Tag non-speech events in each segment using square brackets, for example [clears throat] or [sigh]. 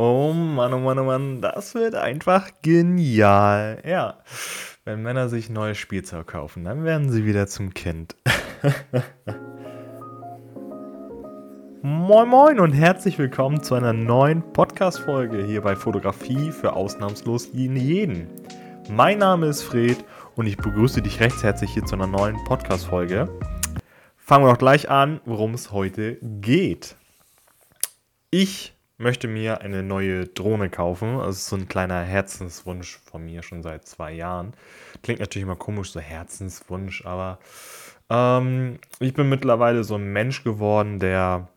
Oh Mann, oh Mann, oh Mann, das wird einfach genial. Ja, wenn Männer sich neues Spielzeug kaufen, dann werden sie wieder zum Kind. [laughs] moin moin und herzlich willkommen zu einer neuen Podcast-Folge hier bei Fotografie für ausnahmslos jeden. Mein Name ist Fred und ich begrüße dich recht herzlich hier zu einer neuen Podcast-Folge. Fangen wir doch gleich an, worum es heute geht. Ich möchte mir eine neue Drohne kaufen. Das ist so ein kleiner Herzenswunsch von mir schon seit zwei Jahren. Klingt natürlich immer komisch, so Herzenswunsch, aber ähm, ich bin mittlerweile so ein Mensch geworden, der,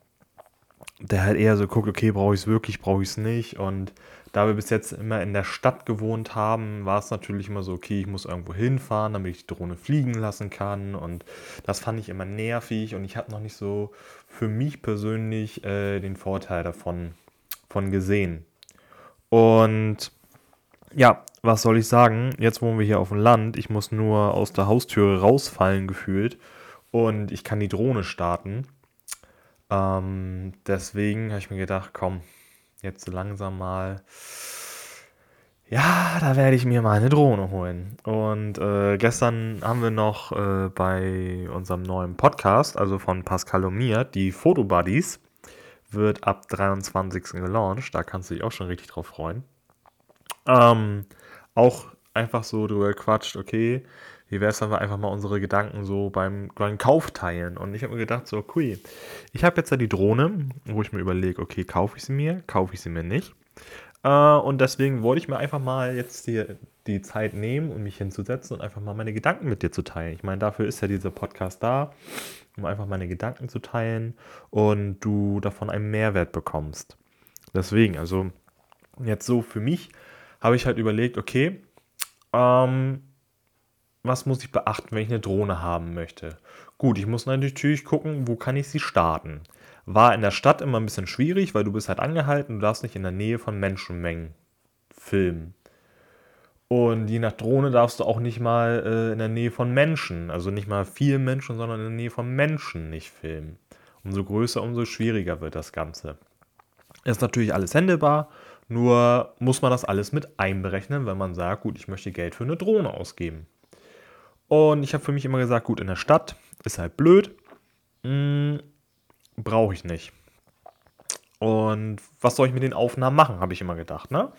der halt eher so guckt, okay, brauche ich es wirklich, brauche ich es nicht. Und da wir bis jetzt immer in der Stadt gewohnt haben, war es natürlich immer so, okay, ich muss irgendwo hinfahren, damit ich die Drohne fliegen lassen kann. Und das fand ich immer nervig und ich habe noch nicht so für mich persönlich äh, den Vorteil davon von gesehen. Und ja, was soll ich sagen? Jetzt wohnen wir hier auf dem Land. Ich muss nur aus der Haustüre rausfallen gefühlt. Und ich kann die Drohne starten. Ähm, deswegen habe ich mir gedacht, komm, jetzt langsam mal. Ja, da werde ich mir mal eine Drohne holen. Und äh, gestern haben wir noch äh, bei unserem neuen Podcast, also von Pascal und mir, die Fotobuddies wird ab 23. gelauncht. Da kannst du dich auch schon richtig drauf freuen. Ähm, auch einfach so drüber quatscht, okay, wie wäre es, wenn wir einfach mal unsere Gedanken so beim, beim Kauf teilen? Und ich habe mir gedacht, so, cool, ich habe jetzt ja die Drohne, wo ich mir überlege, okay, kaufe ich sie mir, kaufe ich sie mir nicht? Äh, und deswegen wollte ich mir einfach mal jetzt die, die Zeit nehmen, um mich hinzusetzen und einfach mal meine Gedanken mit dir zu teilen. Ich meine, dafür ist ja dieser Podcast da, um einfach meine Gedanken zu teilen und du davon einen Mehrwert bekommst. Deswegen, also jetzt so für mich habe ich halt überlegt, okay, ähm, was muss ich beachten, wenn ich eine Drohne haben möchte? Gut, ich muss natürlich gucken, wo kann ich sie starten. War in der Stadt immer ein bisschen schwierig, weil du bist halt angehalten, du darfst nicht in der Nähe von Menschenmengen filmen. Und je nach Drohne darfst du auch nicht mal äh, in der Nähe von Menschen, also nicht mal vielen Menschen, sondern in der Nähe von Menschen nicht filmen. Umso größer, umso schwieriger wird das Ganze. Ist natürlich alles händelbar, nur muss man das alles mit einberechnen, wenn man sagt, gut, ich möchte Geld für eine Drohne ausgeben. Und ich habe für mich immer gesagt, gut, in der Stadt ist halt blöd, hm, brauche ich nicht. Und was soll ich mit den Aufnahmen machen, habe ich immer gedacht, ne?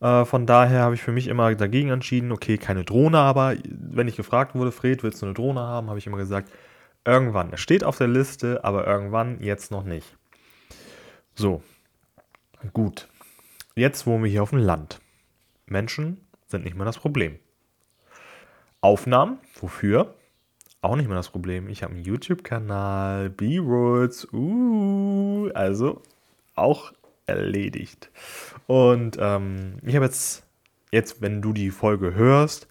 Äh, von daher habe ich für mich immer dagegen entschieden, okay, keine Drohne, aber wenn ich gefragt wurde, Fred, willst du eine Drohne haben, habe ich immer gesagt, irgendwann. Es steht auf der Liste, aber irgendwann, jetzt noch nicht. So, gut. Jetzt wohnen wir hier auf dem Land. Menschen sind nicht mehr das Problem. Aufnahmen, wofür? Auch nicht mehr das Problem. Ich habe einen YouTube-Kanal, B-Rolls, uh, also auch erledigt. Und ähm, ich habe jetzt, jetzt, wenn du die Folge hörst,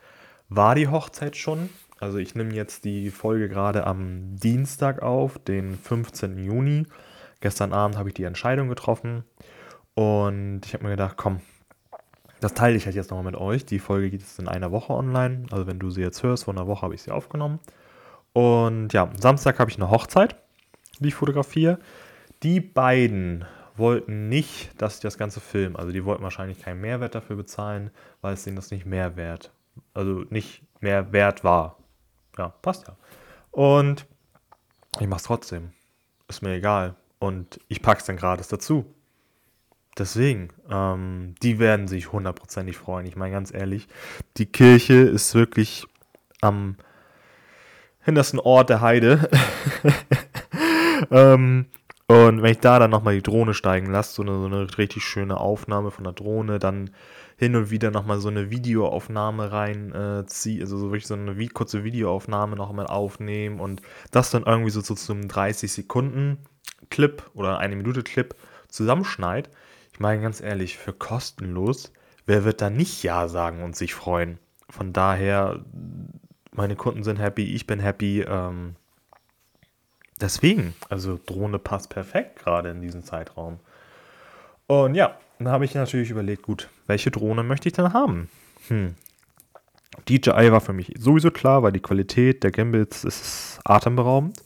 war die Hochzeit schon. Also ich nehme jetzt die Folge gerade am Dienstag auf, den 15. Juni. Gestern Abend habe ich die Entscheidung getroffen und ich habe mir gedacht, komm, das teile ich halt jetzt nochmal mit euch. Die Folge geht jetzt in einer Woche online. Also wenn du sie jetzt hörst, vor einer Woche habe ich sie aufgenommen. Und ja, Samstag habe ich eine Hochzeit, die ich fotografiere. Die beiden wollten nicht, dass ich das Ganze filme. Also die wollten wahrscheinlich keinen Mehrwert dafür bezahlen, weil es denen das nicht mehr wert, also nicht mehr wert war. Ja, passt ja. Und ich mache es trotzdem. Ist mir egal. Und ich packe es dann gratis dazu. Deswegen, ähm, die werden sich hundertprozentig freuen. Ich meine ganz ehrlich, die Kirche ist wirklich am hintersten Ort der Heide. [laughs] ähm, und wenn ich da dann nochmal die Drohne steigen lasse, so eine, so eine richtig schöne Aufnahme von der Drohne, dann hin und wieder nochmal so eine Videoaufnahme reinziehe, äh, also so wirklich so eine wie, kurze Videoaufnahme nochmal aufnehmen und das dann irgendwie so, so zum 30 Sekunden Clip oder eine Minute Clip zusammenschneid. Ich meine ganz ehrlich, für kostenlos, wer wird da nicht Ja sagen und sich freuen? Von daher, meine Kunden sind happy, ich bin happy. Ähm, deswegen, also Drohne passt perfekt gerade in diesem Zeitraum. Und ja, dann habe ich natürlich überlegt, gut, welche Drohne möchte ich denn haben? Hm. DJI war für mich sowieso klar, weil die Qualität der Gimbals ist atemberaubend.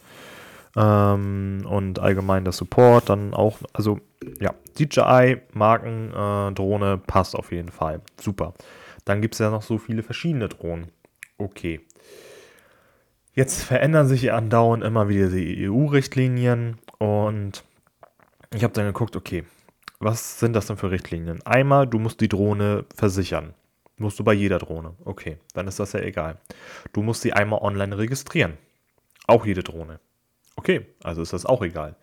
Ähm, und allgemein der Support dann auch, also ja, DJI Marken-Drohne äh, passt auf jeden Fall. Super. Dann gibt es ja noch so viele verschiedene Drohnen. Okay. Jetzt verändern sich andauernd immer wieder die EU-Richtlinien und ich habe dann geguckt, okay, was sind das denn für Richtlinien? Einmal, du musst die Drohne versichern. Musst du bei jeder Drohne. Okay, dann ist das ja egal. Du musst sie einmal online registrieren. Auch jede Drohne. Okay, also ist das auch egal.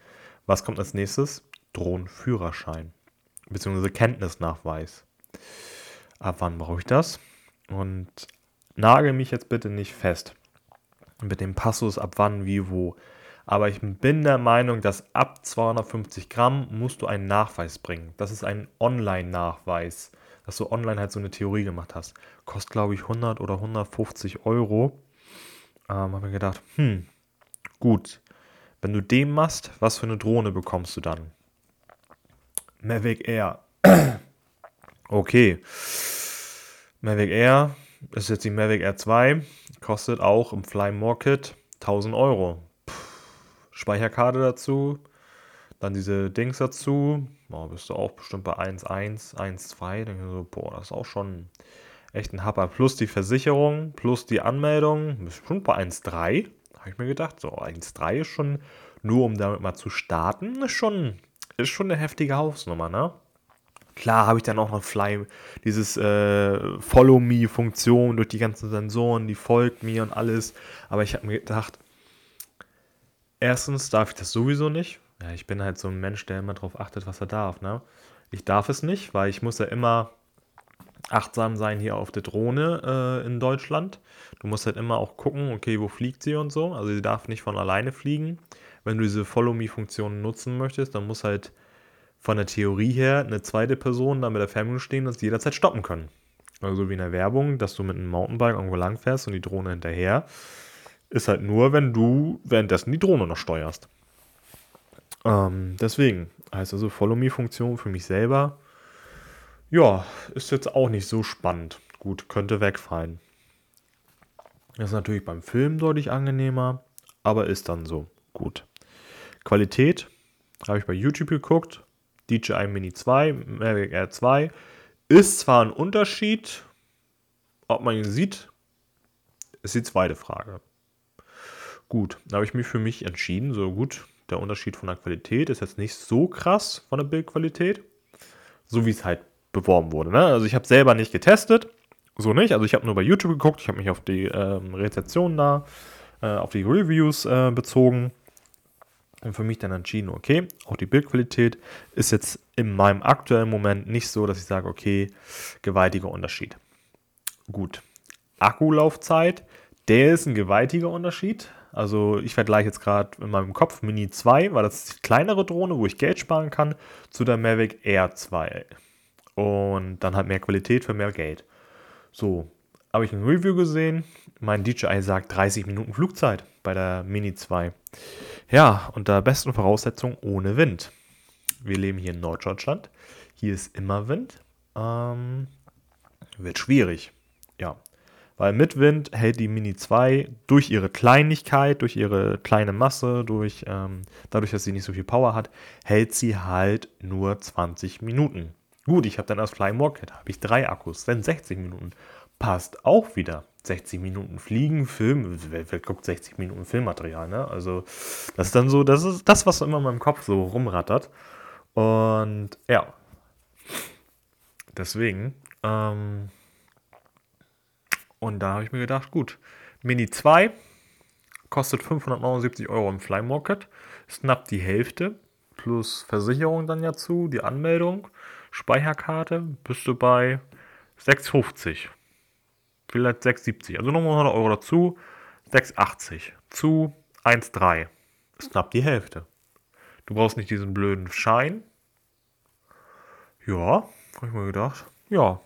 Was kommt als nächstes? Drohnenführerschein. Beziehungsweise Kenntnisnachweis. Ab wann brauche ich das? Und nagel mich jetzt bitte nicht fest mit dem Passus ab wann, wie, wo. Aber ich bin der Meinung, dass ab 250 Gramm musst du einen Nachweis bringen. Das ist ein Online-Nachweis, dass du online halt so eine Theorie gemacht hast. Kostet, glaube ich, 100 oder 150 Euro. Ähm, habe mir gedacht, hm, gut. Wenn du den machst, was für eine Drohne bekommst du dann? Mavic Air. [clears throat] okay. Mavic Air ist jetzt die Mavic Air 2. Kostet auch im Fly Market 1000 Euro. Speicherkarte dazu, dann diese Dings dazu. Oh, bist du auch bestimmt bei 1,1, 1,2. Denke so, boah, das ist auch schon echt ein Happer. Plus die Versicherung, plus die Anmeldung. Bestimmt bei 1,3. Habe ich mir gedacht. So, 1,3 ist schon, nur um damit mal zu starten, ist schon, ist schon eine heftige Hausnummer, ne? Klar habe ich dann auch noch Fly, dieses äh, Follow-Me-Funktion durch die ganzen Sensoren, die folgt mir und alles. Aber ich habe mir gedacht, erstens darf ich das sowieso nicht. Ja, ich bin halt so ein Mensch, der immer darauf achtet, was er darf. Ne? Ich darf es nicht, weil ich muss ja immer achtsam sein hier auf der Drohne äh, in Deutschland. Du musst halt immer auch gucken, okay, wo fliegt sie und so. Also sie darf nicht von alleine fliegen. Wenn du diese Follow-Me-Funktion nutzen möchtest, dann muss halt von der Theorie her eine zweite Person da mit der Fernbedienung stehen und sie jederzeit stoppen können. Also wie in der Werbung, dass du mit einem Mountainbike irgendwo langfährst und die Drohne hinterher. Ist halt nur, wenn du währenddessen die Drohne noch steuerst. Ähm, deswegen heißt also Follow-Me-Funktion für mich selber. Ja, ist jetzt auch nicht so spannend. Gut, könnte wegfallen. Das ist natürlich beim Film deutlich angenehmer, aber ist dann so. Gut. Qualität habe ich bei YouTube geguckt. DJI Mini 2, Mavic Air 2. Ist zwar ein Unterschied, ob man ihn sieht, ist die zweite Frage. Gut, da habe ich mich für mich entschieden. So gut, der Unterschied von der Qualität ist jetzt nicht so krass von der Bildqualität, so wie es halt beworben wurde. Ne? Also ich habe selber nicht getestet, so nicht. Also ich habe nur bei YouTube geguckt, ich habe mich auf die ähm, Rezensionen da, äh, auf die Reviews äh, bezogen und für mich dann entschieden, okay, auch die Bildqualität ist jetzt in meinem aktuellen Moment nicht so, dass ich sage, okay, gewaltiger Unterschied. Gut, Akkulaufzeit, der ist ein gewaltiger Unterschied. Also ich vergleiche jetzt gerade in meinem Kopf Mini 2, weil das ist die kleinere Drohne, wo ich Geld sparen kann, zu der Mavic Air 2. Und dann halt mehr Qualität für mehr Geld. So, habe ich ein Review gesehen. Mein DJI sagt 30 Minuten Flugzeit bei der Mini 2. Ja, unter besten Voraussetzungen ohne Wind. Wir leben hier in Norddeutschland. Hier ist immer Wind. Ähm, wird schwierig. Ja, weil mit Wind hält die Mini 2 durch ihre Kleinigkeit, durch ihre kleine Masse, durch, ähm, dadurch, dass sie nicht so viel Power hat, hält sie halt nur 20 Minuten. Gut, ich habe dann als Fly Kit, habe ich drei Akkus, dann 60 Minuten. Passt auch wieder. 60 Minuten Fliegen, Film, wer, wer guckt 60 Minuten Filmmaterial, ne? Also, das ist dann so, das ist das, was immer in meinem Kopf so rumrattert. Und ja. Deswegen, ähm, und da habe ich mir gedacht, gut, Mini 2 kostet 579 Euro im Fly Market, ist knapp die Hälfte, plus Versicherung dann dazu, die Anmeldung, Speicherkarte, bist du bei 6,50. Vielleicht 6,70. Also nochmal 100 Euro dazu, 6,80. Zu 1,3. Ist knapp die Hälfte. Du brauchst nicht diesen blöden Schein. Ja, habe ich mir gedacht. Ja,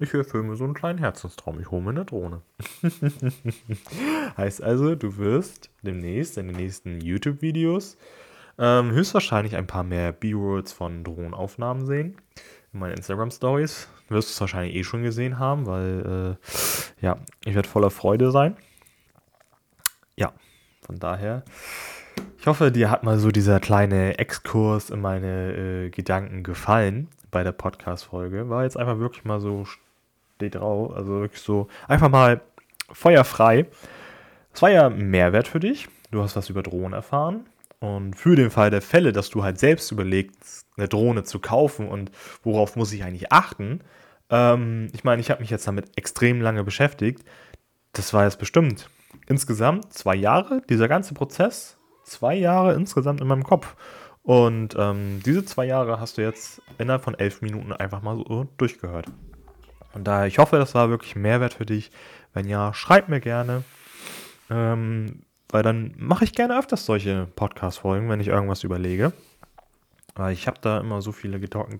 ich erfülle mir so einen kleinen Herzenstraum. Ich hole mir eine Drohne. [laughs] heißt also, du wirst demnächst in den nächsten YouTube-Videos ähm, höchstwahrscheinlich ein paar mehr B-Rolls von Drohnenaufnahmen sehen. In meinen Instagram-Stories. Wirst du es wahrscheinlich eh schon gesehen haben, weil, äh, ja, ich werde voller Freude sein. Ja, Von daher, ich hoffe, dir hat mal so dieser kleine Exkurs in meine äh, Gedanken gefallen bei der Podcast-Folge. War jetzt einfach wirklich mal so, steht drauf, also wirklich so, einfach mal feuerfrei. Es war ja Mehrwert für dich. Du hast was über Drohnen erfahren. Und für den Fall der Fälle, dass du halt selbst überlegst, eine Drohne zu kaufen und worauf muss ich eigentlich achten, ähm, ich meine, ich habe mich jetzt damit extrem lange beschäftigt. Das war jetzt bestimmt insgesamt zwei Jahre, dieser ganze Prozess, zwei Jahre insgesamt in meinem Kopf. Und ähm, diese zwei Jahre hast du jetzt innerhalb von elf Minuten einfach mal so durchgehört. Und daher, ich hoffe, das war wirklich Mehrwert für dich. Wenn ja, schreib mir gerne. Ähm, weil dann mache ich gerne öfters solche Podcast-Folgen, wenn ich irgendwas überlege. Weil ich habe da immer so viele Gedanken,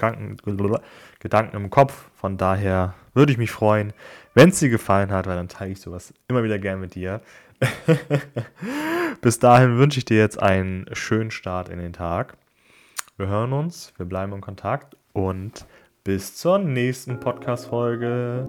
im Kopf. Von daher würde ich mich freuen, wenn es dir gefallen hat, weil dann teile ich sowas immer wieder gern mit dir. [laughs] Bis dahin wünsche ich dir jetzt einen schönen Start in den Tag. Wir hören uns, wir bleiben in Kontakt und bis zur nächsten Podcast-Folge.